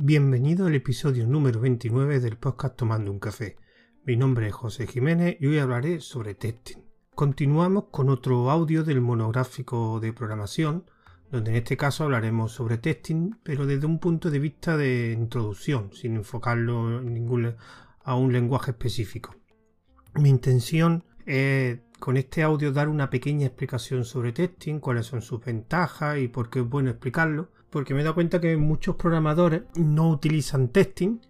Bienvenido al episodio número 29 del podcast Tomando un Café. Mi nombre es José Jiménez y hoy hablaré sobre testing. Continuamos con otro audio del monográfico de programación, donde en este caso hablaremos sobre testing, pero desde un punto de vista de introducción, sin enfocarlo en a un lenguaje específico. Mi intención es con este audio dar una pequeña explicación sobre testing, cuáles son sus ventajas y por qué es bueno explicarlo, porque me he dado cuenta que muchos programadores no utilizan testing,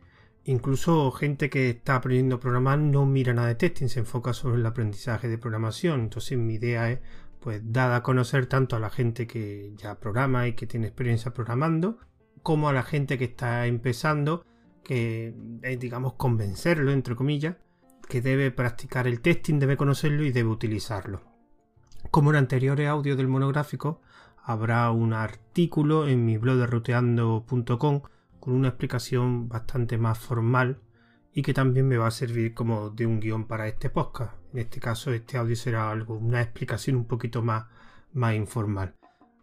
incluso gente que está aprendiendo a programar no mira nada de testing, se enfoca sobre el aprendizaje de programación. Entonces mi idea es, pues, dada a conocer tanto a la gente que ya programa y que tiene experiencia programando, como a la gente que está empezando, que digamos, convencerlo, entre comillas, que debe practicar el testing, debe conocerlo y debe utilizarlo. Como en anteriores audios del monográfico, habrá un artículo en mi blog de ruteando.com con una explicación bastante más formal y que también me va a servir como de un guion para este podcast. En este caso, este audio será algo, una explicación un poquito más, más informal.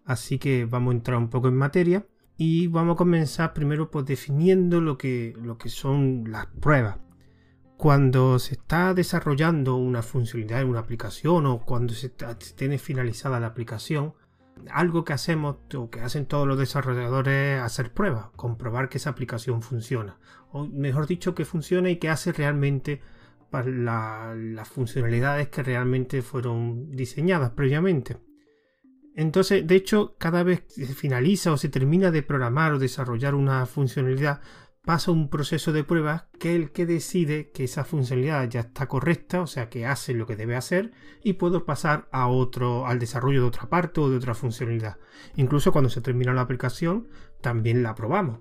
Así que vamos a entrar un poco en materia y vamos a comenzar primero pues definiendo lo que, lo que son las pruebas. Cuando se está desarrollando una funcionalidad en una aplicación o cuando se, se tiene finalizada la aplicación, algo que hacemos o que hacen todos los desarrolladores es hacer pruebas, comprobar que esa aplicación funciona. O mejor dicho, que funciona y que hace realmente las funcionalidades que realmente fueron diseñadas previamente. Entonces, de hecho, cada vez que se finaliza o se termina de programar o desarrollar una funcionalidad, pasa un proceso de pruebas que es el que decide que esa funcionalidad ya está correcta, o sea que hace lo que debe hacer y puedo pasar a otro, al desarrollo de otra parte o de otra funcionalidad. Incluso cuando se termina la aplicación, también la probamos.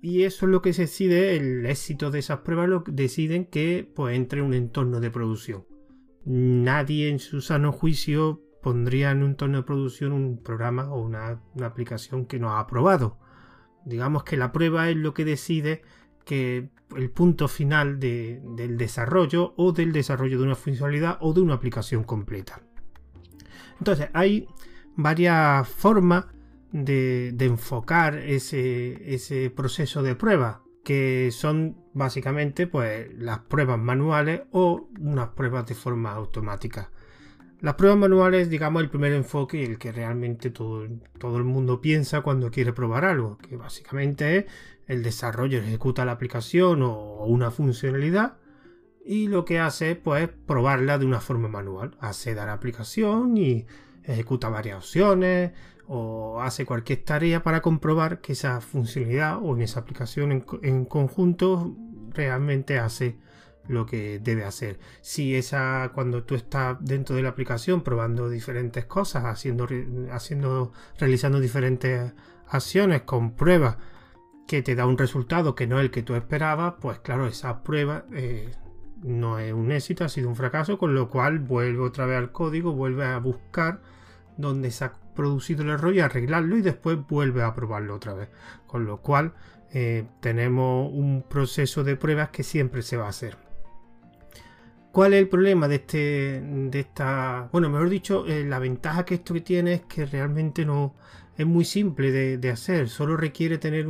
Y eso es lo que se decide, el éxito de esas pruebas lo deciden que pues, entre en un entorno de producción. Nadie en su sano juicio pondría en un entorno de producción un programa o una aplicación que no ha aprobado Digamos que la prueba es lo que decide que el punto final del desarrollo o del desarrollo de una funcionalidad o de una aplicación completa. Entonces, hay varias formas de, enfocar ese, ese, proceso de prueba, que son básicamente pues, las pruebas manuales o unas pruebas de forma automática. Las pruebas manuales, digamos, el primer enfoque y el que realmente todo, todo el mundo piensa cuando quiere probar algo, que básicamente es el desarrollo ejecuta la aplicación o una funcionalidad y lo que hace pues es probarla de una forma manual. Accede a la aplicación y ejecuta varias opciones o hace cualquier tarea para comprobar que esa funcionalidad o en esa aplicación en conjunto realmente hace lo que debe hacer. Si esa, cuando tú estás dentro de la aplicación probando diferentes cosas, haciendo, haciendo, realizando diferentes acciones con pruebas que te da un resultado que no es el que tú esperabas, pues claro, esa prueba eh, no es un éxito, ha sido un fracaso, con lo cual vuelve otra vez al código, vuelve a buscar donde se ha producido el error y arreglarlo y después vuelve a probarlo otra vez. Con lo cual eh, tenemos un proceso de pruebas que siempre se va a hacer. ¿Cuál es el problema de este, de esta, bueno, mejor dicho, eh, la ventaja que esto tiene es que realmente no es muy simple de, hacer, solo requiere tener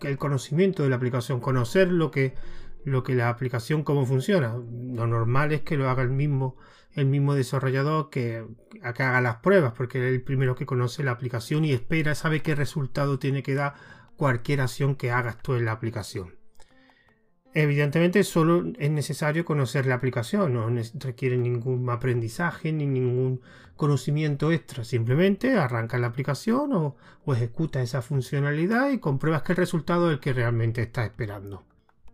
el conocimiento de la aplicación, conocer lo que, lo que la aplicación cómo funciona. Lo normal es que lo haga el mismo, el mismo desarrollador que, que haga las pruebas, porque es el primero que conoce la aplicación y espera, sabe qué resultado tiene que dar cualquier acción que hagas tú en la aplicación. Evidentemente solo es necesario conocer la aplicación, no requiere ningún aprendizaje ni ningún conocimiento extra, simplemente arranca la aplicación o, ejecuta esa funcionalidad y compruebas que el resultado es el que realmente está esperando.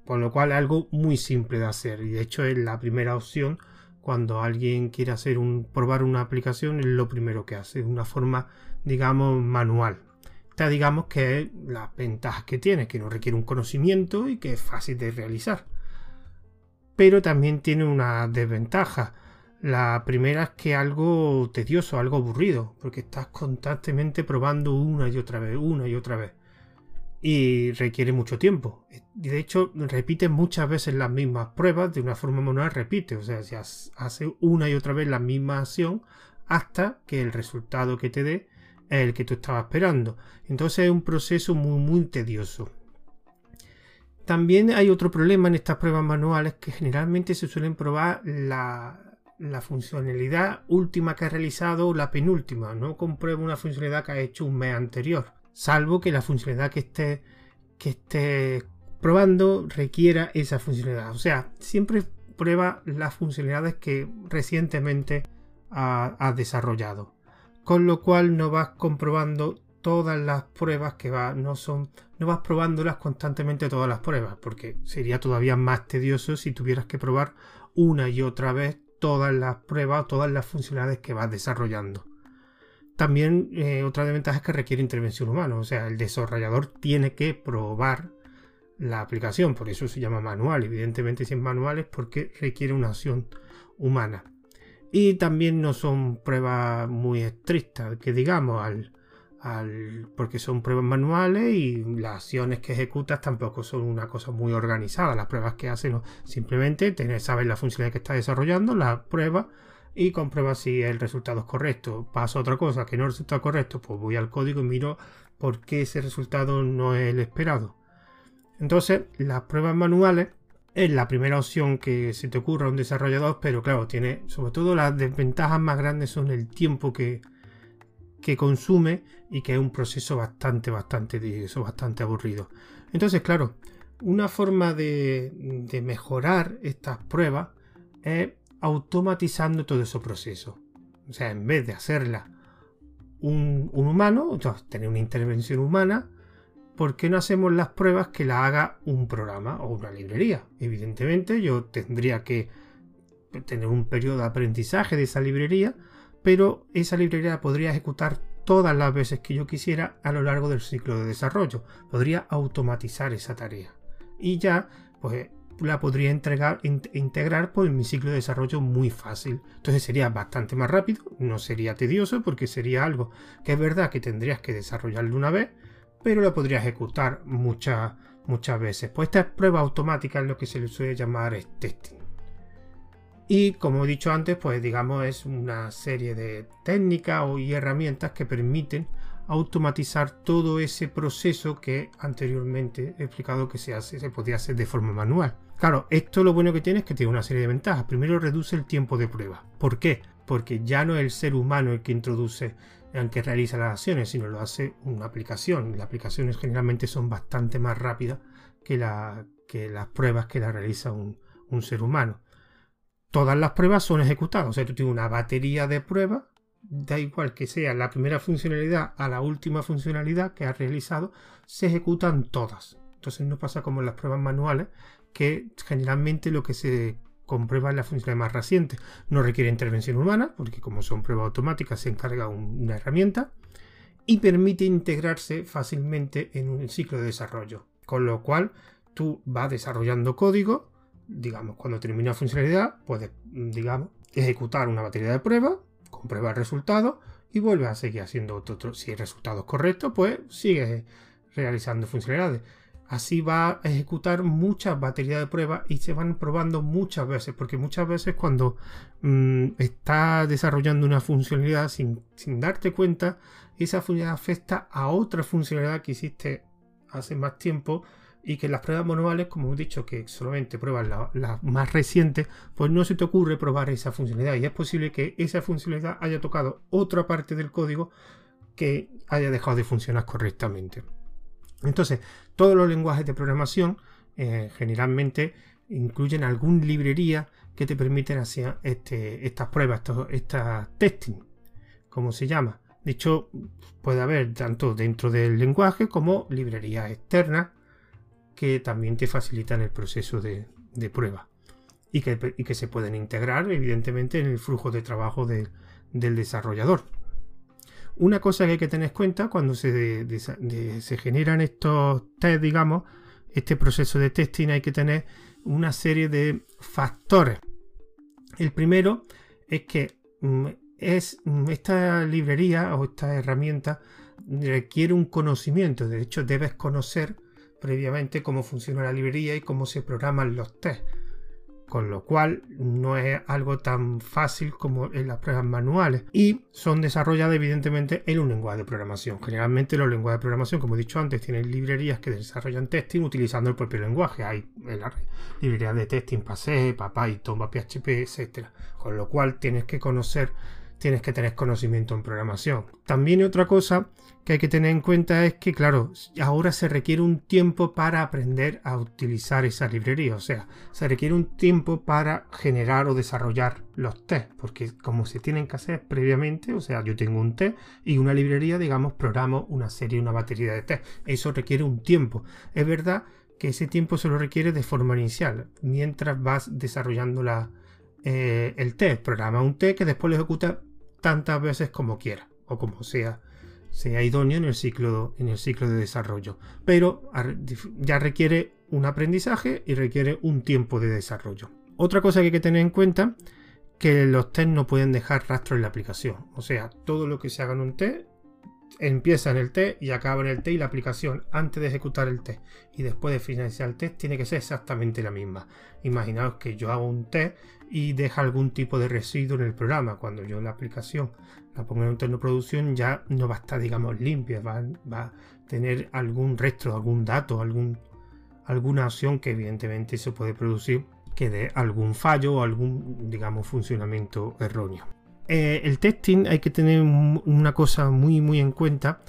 Con lo cual es algo muy simple de hacer y de hecho es la primera opción cuando alguien quiere hacer un, probar una aplicación es lo primero que hace, de una forma digamos manual, digamos que es las ventajas que tiene, que no requiere un conocimiento y que es fácil de realizar. Pero también tiene una desventaja. La primera es que algo tedioso, algo aburrido, porque estás constantemente probando una y otra vez, una y otra vez. Y requiere mucho tiempo. De hecho, repite muchas veces las mismas pruebas de una forma manual, repite. O sea, hace una y otra vez la misma acción hasta que el resultado que te dé el que tú estabas esperando. Entonces es un proceso muy, muy tedioso. También hay otro problema en estas pruebas manuales que generalmente se suelen probar la, la funcionalidad última que ha realizado o la penúltima. No comprueba una funcionalidad que ha hecho un mes anterior. Salvo que la funcionalidad que esté, que esté probando requiera esa funcionalidad. O sea, siempre prueba las funcionalidades que recientemente ha, desarrollado. Con lo cual no vas comprobando todas las pruebas que va, no son, no vas probándolas constantemente todas las pruebas, porque sería todavía más tedioso si tuvieras que probar una y otra vez todas las pruebas, todas las funcionalidades que vas desarrollando. También eh, otra desventaja es que requiere intervención humana, o sea, el desarrollador tiene que probar la aplicación, por eso se llama manual. Evidentemente, si es manual es porque requiere una acción humana. Y también no son pruebas muy estrictas, que digamos, al, al, porque son pruebas manuales y las acciones que ejecutas tampoco son una cosa muy organizada. Las pruebas que hacen simplemente tener, sabes la funcionalidad que está desarrollando, la prueba y comprueba si el resultado es correcto. Pasa otra cosa que no resulta correcto, pues voy al código y miro por qué ese resultado no es el esperado. Entonces, las pruebas manuales es la primera opción que se te ocurra a un desarrollador, pero claro, tiene sobre todo las desventajas más grandes son el tiempo que, que consume y que es un proceso bastante, bastante bastante aburrido. Entonces, claro, una forma de, de mejorar estas pruebas es automatizando todo ese proceso. O sea, en vez de hacerla un, un humano, tener una intervención humana, ¿por qué no hacemos las pruebas que la haga un programa o una librería? Evidentemente yo tendría que tener un periodo de aprendizaje de esa librería, pero esa librería podría ejecutar todas las veces que yo quisiera a lo largo del ciclo de desarrollo. Podría automatizar esa tarea. Y ya, pues la podría entregar, integrar por mi ciclo de desarrollo muy fácil. Entonces sería bastante más rápido, no sería tedioso porque sería algo que es verdad que tendrías que desarrollarlo una vez, pero lo podría ejecutar muchas, muchas veces. Pues esta es prueba automática es lo que se le suele llamar testing. Y como he dicho antes, pues digamos es una serie de técnicas y herramientas que permiten automatizar todo ese proceso que anteriormente he explicado que se hace, se podía hacer de forma manual. Claro, esto lo bueno que tiene es que tiene una serie de ventajas. Primero reduce el tiempo de prueba. ¿Por qué? Porque ya no es el ser humano el que introduce el que realiza las acciones, sino lo hace una aplicación. Las aplicaciones generalmente son bastante más rápidas que, que las pruebas que la realiza un, ser humano. Todas las pruebas son ejecutadas, o sea, tú tienes una batería de pruebas, da igual que sea la primera funcionalidad a la última funcionalidad que has realizado, se ejecutan todas. Entonces no pasa como en las pruebas manuales, que generalmente lo que se comprueba la función más reciente. No requiere intervención humana, porque como son pruebas automáticas se encarga una herramienta y permite integrarse fácilmente en un ciclo de desarrollo. Con lo cual tú vas desarrollando código, digamos, cuando termina funcionalidad, puedes, digamos, ejecutar una batería de pruebas, comprueba el resultado y vuelve a seguir haciendo otro. Si el resultado es correcto, pues sigue realizando funcionalidades. Así va a ejecutar muchas baterías de pruebas y se van probando muchas veces, porque muchas veces cuando mm, está desarrollando una funcionalidad sin, darte cuenta, esa funcionalidad afecta a otra funcionalidad que hiciste hace más tiempo y que las pruebas manuales, como he dicho, que solamente pruebas las la más recientes, pues no se te ocurre probar esa funcionalidad y es posible que esa funcionalidad haya tocado otra parte del código que haya dejado de funcionar correctamente. Entonces, todos los lenguajes de programación eh, generalmente incluyen alguna librería que te permiten hacer este, estas pruebas, estas testing, como se llama. De hecho, puede haber tanto dentro del lenguaje como librerías externas que también te facilitan el proceso de, prueba y que, se pueden integrar evidentemente en el flujo de trabajo del desarrollador. Una cosa que hay que tener en cuenta cuando se, generan estos test, digamos, este proceso de testing hay que tener una serie de factores. El primero es que mm, es, mm, esta librería o esta herramienta requiere un conocimiento. De hecho, debes conocer previamente cómo funciona la librería y cómo se programan los tests. Con lo cual no es algo tan fácil como en las pruebas manuales y son desarrolladas evidentemente en un lenguaje de programación. Generalmente los lenguajes de programación, como he dicho antes, tienen librerías que desarrollan testing utilizando el propio lenguaje. Hay librerías de testing para C, para Python, para PHP, etc. Con lo cual tienes que conocer tienes que tener conocimiento en programación. También otra cosa que hay que tener en cuenta es que, claro, ahora se requiere un tiempo para aprender a utilizar esa librería. O sea, se requiere un tiempo para generar o desarrollar los tests. Porque como se tienen que hacer previamente, o sea, yo tengo un test y una librería, digamos, programo una serie, una batería de test. Eso requiere un tiempo. Es verdad que ese tiempo se lo requiere de forma inicial, mientras vas desarrollando la, eh, el test. Programa un test que después lo ejecuta tantas veces como quiera o como sea sea idóneo en el ciclo, en el ciclo de desarrollo. Pero ya requiere un aprendizaje y requiere un tiempo de desarrollo. Otra cosa que hay que tener en cuenta que los test no pueden dejar rastro en la aplicación. O sea, todo lo que se haga en un test empieza en el test y acaba en el test y la aplicación antes de ejecutar el test y después de finalizar el test tiene que ser exactamente la misma. Imaginaos que yo hago un test y deja algún tipo de residuo en el programa. Cuando yo la aplicación la pongo en un de producción ya no va a estar, digamos, limpia, va, a tener algún resto, algún dato, algún, alguna acción que evidentemente se puede producir que dé algún fallo o algún, digamos, funcionamiento erróneo. Eh, el testing hay que tener una cosa muy muy en cuenta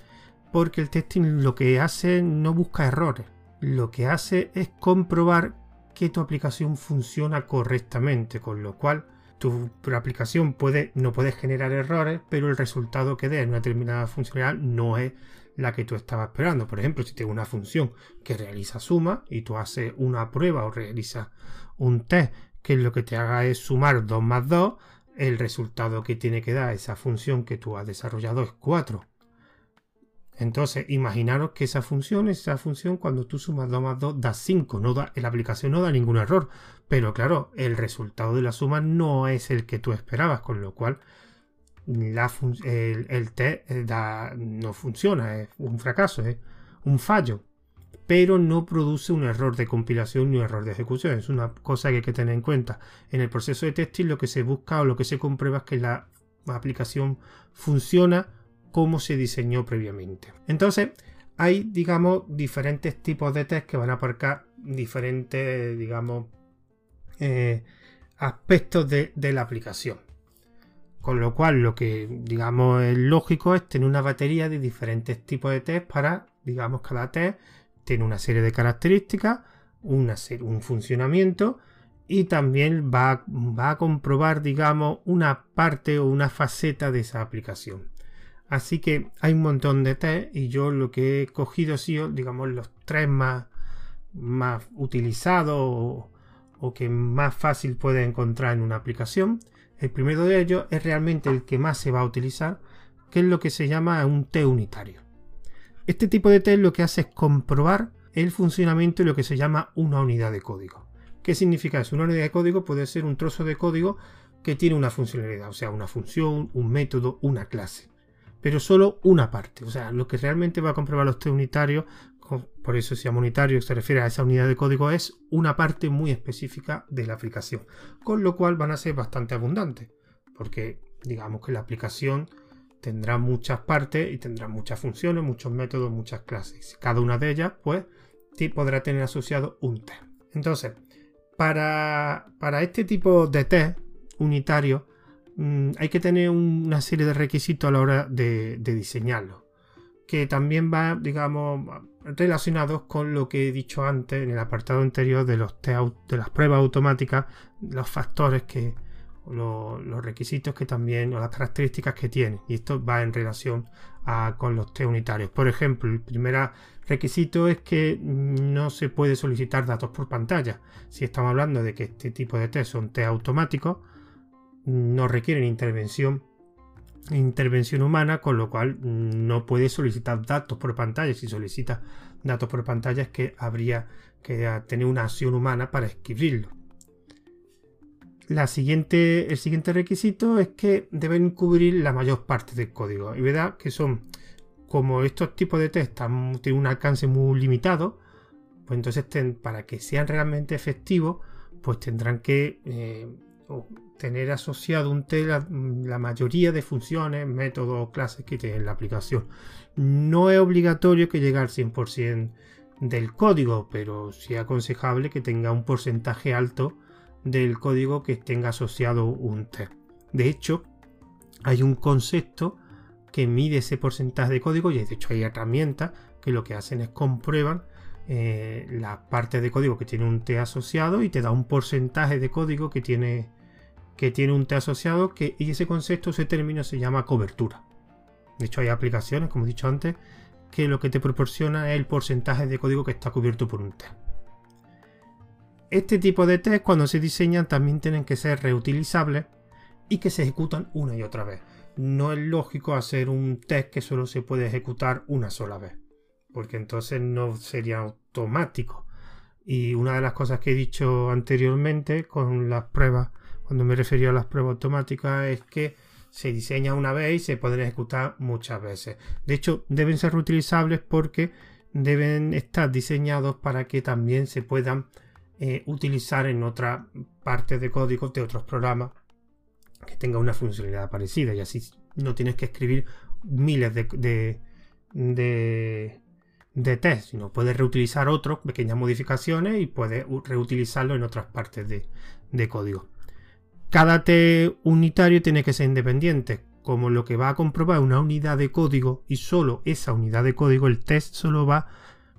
porque el testing lo que hace no busca errores, lo que hace es comprobar que tu aplicación funciona correctamente, con lo cual tu aplicación puede, no puede generar errores, pero el resultado que dé en una determinada funcionalidad no es la que tú estabas esperando. Por ejemplo, si tengo una función que realiza suma y tú haces una prueba o realizas un test que lo que te haga es sumar 2 más 2, el resultado que tiene que dar esa función que tú has desarrollado es 4. Entonces, imaginaros que esa función, esa función, cuando tú sumas 2 más 2, da 5. No da, la aplicación no da ningún error. Pero claro, el resultado de la suma no es el que tú esperabas, con lo cual el, el, test eh, no funciona, es un fracaso, es un fallo pero no produce un error de compilación ni un error de ejecución. Es una cosa que hay que tener en cuenta. En el proceso de testing lo que se busca o lo que se comprueba es que la aplicación funciona como se diseñó previamente. Entonces, hay, digamos, diferentes tipos de test que van a abarcar diferentes, digamos, eh, aspectos de, de la aplicación. Con lo cual, lo que, digamos, es lógico es tener una batería de diferentes tipos de test para, digamos, cada test tiene una serie de características, una un funcionamiento y también va, a comprobar, digamos, una parte o una faceta de esa aplicación. Así que hay un montón de test y yo lo que he cogido ha sido, digamos, los tres más, más utilizados o, que más fácil puede encontrar en una aplicación. El primero de ellos es realmente el que más se va a utilizar, que es lo que se llama un test unitario. Este tipo de test lo que hace es comprobar el funcionamiento de lo que se llama una unidad de código. ¿Qué significa eso? Una unidad de código puede ser un trozo de código que tiene una funcionalidad, o sea, una función, un método, una clase. Pero solo una parte. O sea, lo que realmente va a comprobar los test unitarios, por eso se llama unitario, se refiere a esa unidad de código, es una parte muy específica de la aplicación. Con lo cual van a ser bastante abundantes. Porque digamos que la aplicación tendrá muchas partes y tendrá muchas funciones, muchos métodos, muchas clases. Cada una de ellas, pues, podrá tener asociado un test. Entonces, para, este tipo de test unitario, mm, hay que tener una serie de requisitos a la hora de, diseñarlo. Que también va, digamos, relacionados con lo que he dicho antes en el apartado anterior de los test, de las pruebas automáticas, los factores que, los requisitos que también, o las características que tiene. Y esto va en relación con los test unitarios. Por ejemplo, el primer requisito es que no se puede solicitar datos por pantalla. Si estamos hablando de que este tipo de test son test automáticos, no requieren intervención intervención humana, con lo cual no puede solicitar datos por pantalla. Si solicita datos por pantalla es que habría que tener una acción humana para escribirlo el siguiente requisito es que deben cubrir la mayor parte del código. Y verdad que son, como estos tipos de test tienen un alcance muy limitado, pues entonces para que sean realmente efectivos, pues tendrán que eh, tener asociado un test la, la, mayoría de funciones, métodos, clases que tiene la aplicación. No es obligatorio que llegue al 100% del código, pero sí aconsejable que tenga un porcentaje alto del código que tenga asociado un test. De hecho, hay un concepto que mide ese porcentaje de código y de hecho hay herramientas que lo que hacen es comprueban eh, la parte de código que tiene un T asociado y te da un porcentaje de código que tiene, que tiene un T asociado que, y ese concepto, ese término se llama cobertura. De hecho hay aplicaciones, como he dicho antes, que lo que te proporciona es el porcentaje de código que está cubierto por un test. Este tipo de test cuando se diseñan también tienen que ser reutilizables y que se ejecutan una y otra vez. No es lógico hacer un test que solo se puede ejecutar una sola vez, porque entonces no sería automático. Y una de las cosas que he dicho anteriormente con las pruebas, cuando me refería a las pruebas automáticas, es que se diseña una vez y se pueden ejecutar muchas veces. De hecho, deben ser reutilizables porque deben estar diseñados para que también se puedan eh, utilizar en otras partes de código de otros programas que tenga una funcionalidad parecida y así no tienes que escribir miles de, de, de, test, sino puedes reutilizar otros, pequeñas modificaciones y puedes reutilizarlo en otras partes de, de código. Cada test unitario tiene que ser independiente, como lo que va a comprobar una unidad de código y solo esa unidad de código, el test solo va,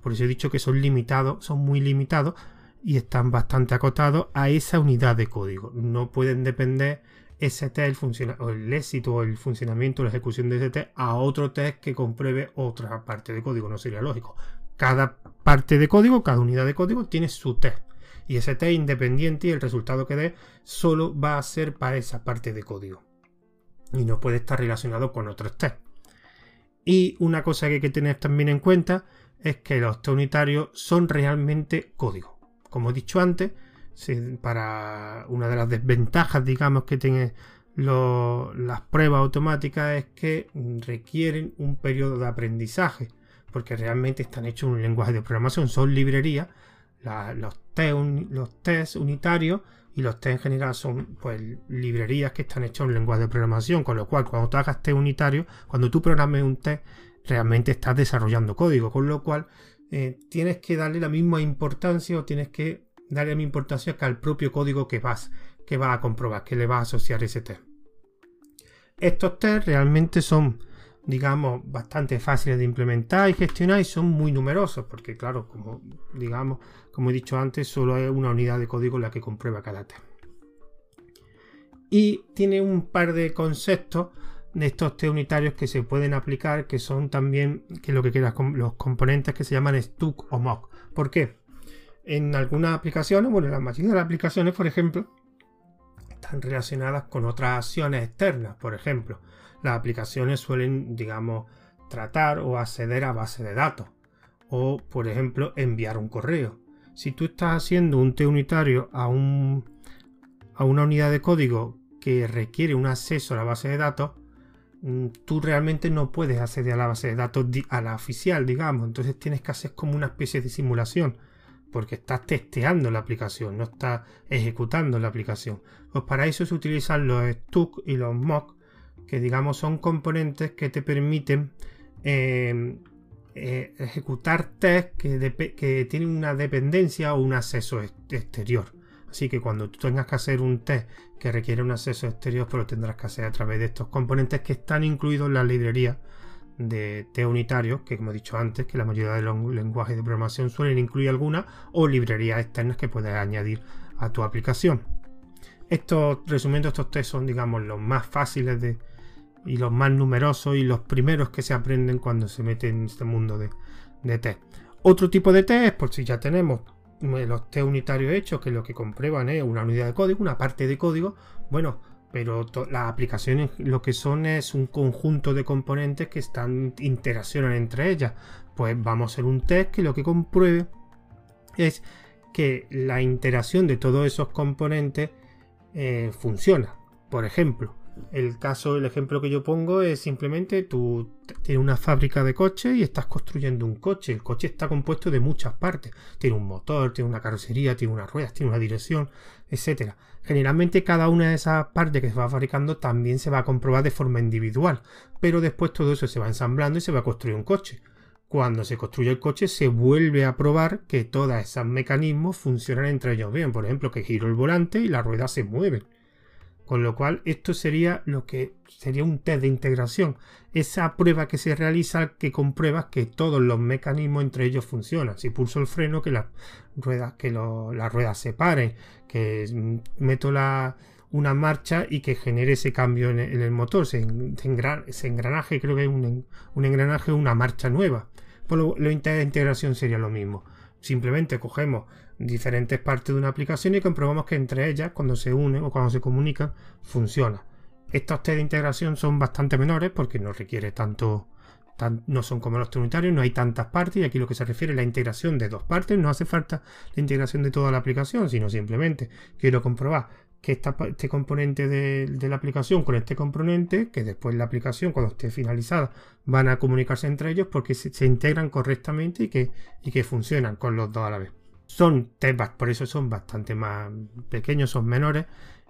por eso he dicho que son limitados, son muy limitados, y están bastante acotados a esa unidad de código. No pueden depender ese test, el, éxito o el funcionamiento la ejecución de ese test a otro test que compruebe otra parte de código. No sería lógico. Cada parte de código, cada unidad de código tiene su test. Y ese test independiente y el resultado que dé solo va a ser para esa parte de código. Y no puede estar relacionado con otros test. Y una cosa que hay que tener también en cuenta es que los test unitarios son realmente código como he dicho antes, para una de las desventajas, digamos, que tienen las pruebas automáticas es que requieren un periodo de aprendizaje, porque realmente están hechos en un lenguaje de programación, son librerías, los, test unitarios y los test en general son pues librerías que están hechas en un lenguaje de programación, con lo cual cuando tú hagas test unitario, cuando tú programes un test, realmente estás desarrollando código, con lo cual eh, tienes que darle la misma importancia o tienes que darle la misma importancia que al propio código que vas, que vas a comprobar, que le vas a asociar ese test. Estos test realmente son, digamos, bastante fáciles de implementar y gestionar y son muy numerosos, porque claro, como digamos, como he dicho antes, solo hay una unidad de código la que comprueba cada test. Y tiene un par de conceptos estos T unitarios que se pueden aplicar, que son también que lo que queda los componentes que se llaman stuck o mock. ¿Por qué? En algunas aplicaciones, bueno, en la mayoría de las aplicaciones, por ejemplo, están relacionadas con otras acciones externas. Por ejemplo, las aplicaciones suelen, digamos, tratar o acceder a base de datos. O, por ejemplo, enviar un correo. Si tú estás haciendo un T unitario a, un, a una unidad de código que requiere un acceso a la base de datos, tú realmente no puedes acceder a la base de datos a la oficial, digamos. Entonces tienes que hacer como una especie de simulación. Porque estás testeando la aplicación, no estás ejecutando la aplicación. Pues para eso se utilizan los stuck y los mock, que digamos son componentes que te permiten em, eh, ejecutar test que tienen una dependencia o un acceso exterior. Así que cuando tú tengas que hacer un test que requiere un acceso exterior, pues lo tendrás que hacer a través de estos componentes que están incluidos en la librería de test unitarios, que como he dicho antes, que la mayoría de los lenguajes de programación suelen incluir algunas o librerías externas que puedes añadir a tu aplicación. Estos, resumiendo, estos test son, digamos, los más fáciles de, y los más numerosos y los primeros que se aprenden cuando se mete en este mundo de, de test. Otro tipo de test, por si ya tenemos los test unitarios hechos, que lo que comprueban es una unidad de código, una parte de código, bueno, pero las aplicaciones lo que son es un conjunto de componentes que están interaccionan entre ellas. Pues vamos a hacer un test que lo que compruebe es que la interacción de todos esos componentes eh, funciona. Por ejemplo, El caso, el ejemplo que yo pongo es simplemente tú tienes una fábrica de coches y estás construyendo un coche. El coche está compuesto de muchas partes. Tiene un motor, tiene una carrocería, tiene unas ruedas, tiene una dirección, etcétera. Generalmente cada una de esas partes que se va fabricando también se va a comprobar de forma individual, pero después todo eso se va ensamblando y se va a construir un coche. Cuando se construye el coche se vuelve a probar que todos esos mecanismos funcionan entre ellos bien. Por ejemplo, que giro el volante y la rueda se mueve. Con lo cual, esto sería lo que sería un test de integración. Esa prueba que se realiza que comprueba que todos los mecanismos entre ellos funcionan. Si pulso el freno, que las ruedas, que las ruedas se paren, que meto una marcha y que genere ese cambio en el, motor. Ese, engranaje, creo que es un, un engranaje, una marcha nueva. Pues lo, lo de integración sería lo mismo. Simplemente cogemos diferentes partes de una aplicación y comprobamos que entre ellas, cuando se unen o cuando se comunican, funciona. Estos test de integración son bastante menores porque no requiere tanto, no son como los trinitarios, no hay tantas partes y aquí lo que se refiere es la integración de dos partes, no hace falta la integración de toda la aplicación, sino simplemente quiero comprobar que este componente de, la aplicación con este componente, que después la aplicación cuando esté finalizada van a comunicarse entre ellos porque se, integran correctamente y que, y que funcionan con los dos a la vez. Son temas, por eso son bastante más pequeños, son menores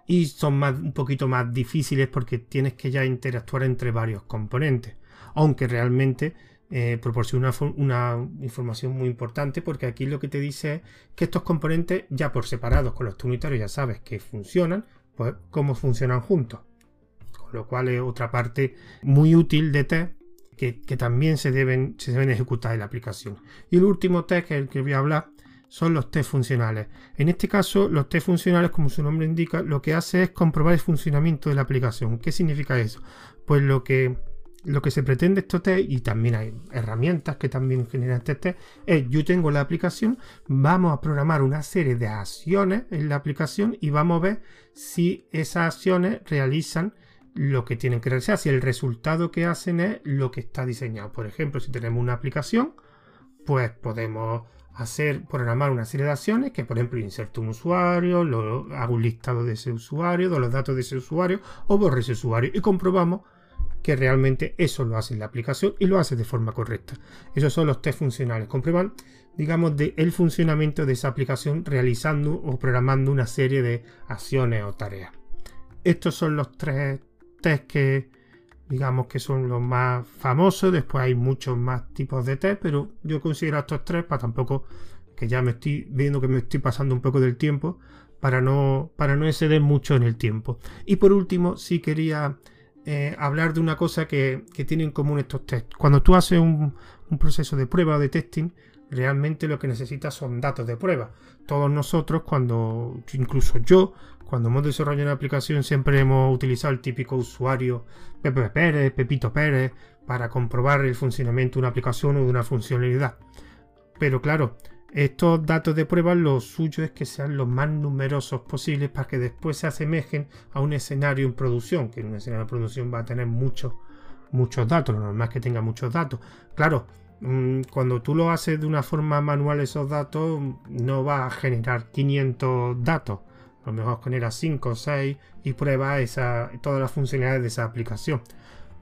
y son más, un poquito más difíciles porque tienes que ya interactuar entre varios componentes. Aunque realmente eh, proporciona una, información muy importante porque aquí lo que te dice es que estos componentes ya por separados con los unitarios ya sabes que funcionan, pues cómo funcionan juntos. Con lo cual es otra parte muy útil de test que, también se deben, se deben ejecutar en la aplicación. Y el último test que el que voy a hablar son los test funcionales. En este caso, los test funcionales, como su nombre indica, lo que hace es comprobar el funcionamiento de la aplicación. ¿Qué significa eso? Pues lo que, lo que se pretende estos test, y también hay herramientas que también generan este test, es yo tengo la aplicación, vamos a programar una serie de acciones en la aplicación y vamos a ver si esas acciones realizan lo que tienen que realizar, si el resultado que hacen es lo que está diseñado. Por ejemplo, si tenemos una aplicación, pues podemos hacer, programar una serie de acciones que, por ejemplo, inserto un usuario, lo, hago un listado de ese usuario, de los datos de ese usuario o borro ese usuario y comprobamos que realmente eso lo hace la aplicación y lo hace de forma correcta. Esos son los test funcionales. Comprueban, digamos, de el funcionamiento de esa aplicación realizando o programando una serie de acciones o tareas. Estos son los tres test que, digamos que son los más famosos. Después hay muchos más tipos de test, pero yo considero estos tres para tampoco que ya me estoy viendo que me estoy pasando un poco del tiempo para no, para no exceder mucho en el tiempo. Y por último, sí quería eh, hablar de una cosa que, que, tienen en común estos test. Cuando tú haces un, un proceso de prueba o de testing, realmente lo que necesitas son datos de prueba. Todos nosotros, cuando, incluso yo, cuando hemos desarrollado una aplicación siempre hemos utilizado el típico usuario Pepe Pérez, Pepito Pérez, para comprobar el funcionamiento de una aplicación o de una funcionalidad. Pero claro, estos datos de prueba lo suyo es que sean los más numerosos posibles para que después se asemejen a un escenario en producción, que en un escenario de producción va a tener muchos muchos datos, lo normal es que tenga muchos datos. Claro, cuando tú lo haces de una forma manual esos datos, no va a generar 500 datos a lo mejor genera 5 o 6 y prueba todas las funcionalidades de esa aplicación.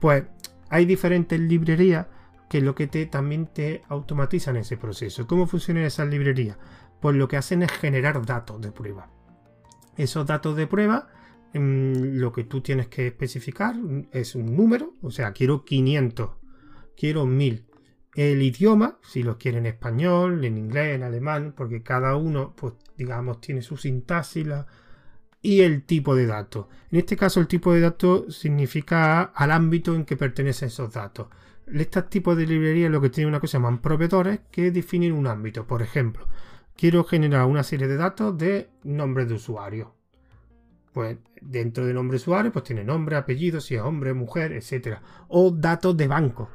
Pues hay diferentes librerías que lo que te, también te automatizan ese proceso. ¿Cómo funcionan esas librerías? Pues lo que hacen es generar datos de prueba. Esos datos de prueba, mm, lo que tú tienes que especificar es un número, o sea, quiero 500, quiero 1000. El idioma, si lo quieren en español, en inglés, en alemán, porque cada uno, pues digamos, tiene su sintaxis y el tipo de datos. En este caso, el tipo de datos significa al ámbito en que pertenecen esos datos. Este tipo de librería lo que tiene una cosa llaman proveedores que definen un ámbito. Por ejemplo, quiero generar una serie de datos de nombres de usuario. Pues dentro de nombre de usuario, pues tiene nombre, apellido, si es hombre, mujer, etc. O datos de banco.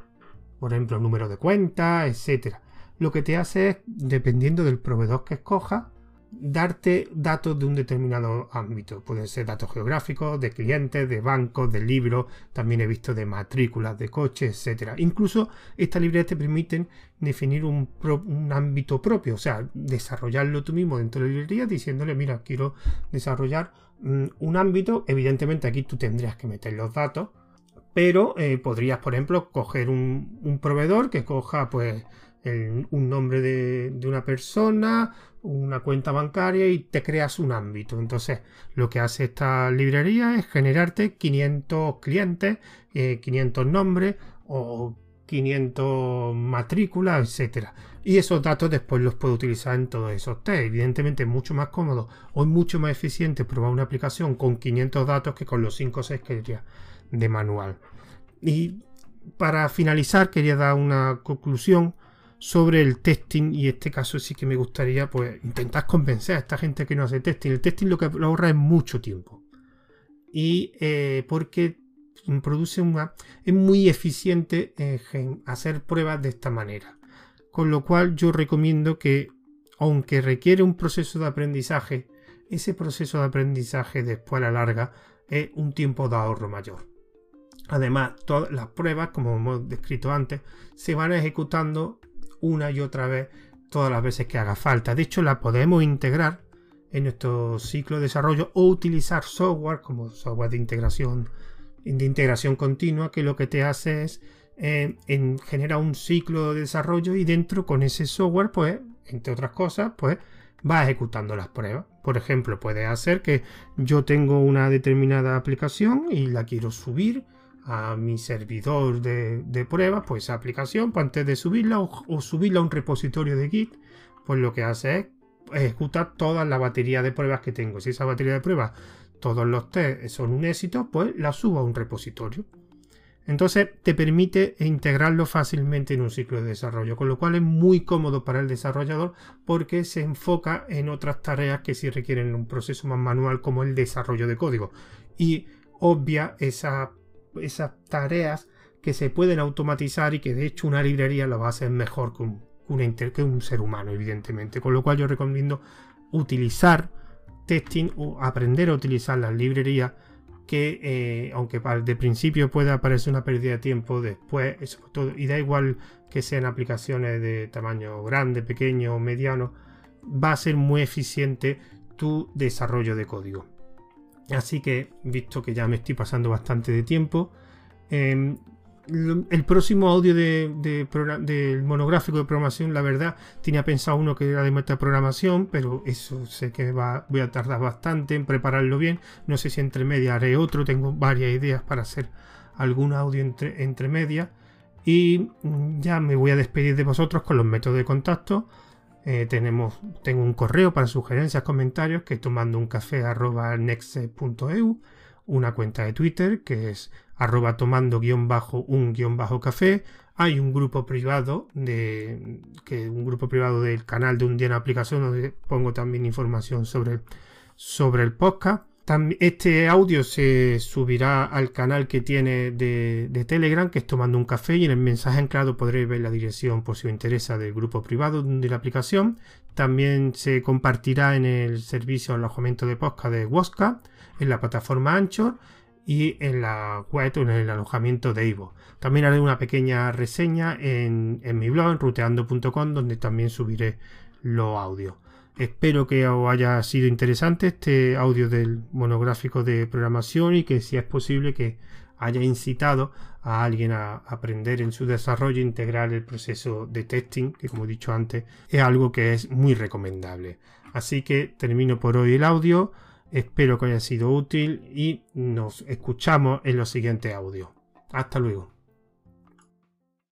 Por ejemplo, número de cuenta, etc. Lo que te hace es, dependiendo del proveedor que escojas, darte datos de un determinado ámbito. Pueden ser datos geográficos, de clientes, de bancos, de libros, también he visto de matrículas de coches, etc. Incluso estas librerías te permiten definir un, ámbito propio, o sea, desarrollarlo tú mismo dentro de la librería diciéndole, mira, quiero desarrollar mm, un ámbito. Evidentemente aquí tú tendrías que meter los datos, pero eh, podrías, por ejemplo, coger un, proveedor que coja pues un nombre de, una persona, una cuenta bancaria y te creas un ámbito. Entonces, lo que hace esta librería es generarte 500 clientes, 500 eh, nombres o 500 matrículas, etcétera. Y esos datos después los puedo utilizar en todos esos test. Evidentemente es mucho más cómodo o es mucho más eficiente probar una aplicación con 500 datos que con los 5 o 6 que diría de manual. Y para finalizar quería dar una conclusión sobre el testing y en este caso sí que me gustaría pues intentar convencer a esta gente que no hace testing. El testing lo que ahorra es mucho tiempo y eh, porque produce una es muy eficiente en hacer pruebas de esta manera con lo cual yo recomiendo que aunque requiere un proceso de aprendizaje ese proceso de aprendizaje después a la larga es un tiempo de ahorro mayor Además, todas las pruebas, como hemos descrito antes, se van ejecutando una y otra vez todas las veces que haga falta. De hecho, la podemos integrar en nuestro ciclo de desarrollo o utilizar software como software de integración de integración continua que lo que te hace es eh, en, genera un ciclo de desarrollo y dentro con ese software pues entre otras cosas pues va ejecutando las pruebas por ejemplo puede hacer que yo tengo una determinada aplicación y la quiero subir a mi servidor de, pruebas, pues aplicación, pues antes de subirla o, subirla a un repositorio de Git, pues lo que hace es ejecutar toda la batería de pruebas que tengo. Si esa batería de pruebas, todos los test son un éxito, pues la subo a un repositorio. Entonces te permite integrarlo fácilmente en un ciclo de desarrollo, con lo cual es muy cómodo para el desarrollador porque se enfoca en otras tareas que sí requieren un proceso más manual como el desarrollo de código y obvia esa esas tareas que se pueden automatizar y que de hecho una librería lo va a hacer mejor que un, ser humano, evidentemente. Con lo cual yo recomiendo utilizar testing o aprender a utilizar las librerías que eh, aunque de principio pueda parecer una pérdida de tiempo, después, todo, y da igual que sean aplicaciones de tamaño grande, pequeño o mediano, va a ser muy eficiente tu desarrollo de código. Así que, visto que ya me estoy pasando bastante de tiempo, em, el próximo audio del monográfico de programación, la verdad, tenía pensado uno que era de metaprogramación, pero eso sé que va, voy a tardar bastante en prepararlo bien. No sé si entre media haré otro, tengo varias ideas para hacer algún audio entre, entre media. Y mm, ya me voy a despedir de vosotros con los métodos de contacto. Eh, tenemos, tengo un correo para sugerencias, comentarios que es tomando un café arroba next.eu, una cuenta de Twitter que es arroba tomando guion bajo un guion bajo café. Hay un grupo privado de que un grupo privado del canal de un día en aplicación donde pongo también información sobre, sobre el podcast. Este audio se subirá al canal que tiene de, Telegram, que es Tomando un Café, y en el mensaje anclado podréis ver la dirección por si os interesa del grupo privado de la aplicación. También se compartirá en el servicio de alojamiento de podcast de Woska, en la plataforma Anchor y en la web o en el alojamiento de Ivo. También haré una pequeña reseña en, en mi blog, en ruteando.com, donde también subiré los audios. Espero que os haya sido interesante este audio del monográfico de programación y que si es posible que haya incitado a alguien a aprender en su desarrollo e integrar el proceso de testing, que como he dicho antes es algo que es muy recomendable. Así que termino por hoy el audio, espero que haya sido útil y nos escuchamos en los siguientes audios. Hasta luego.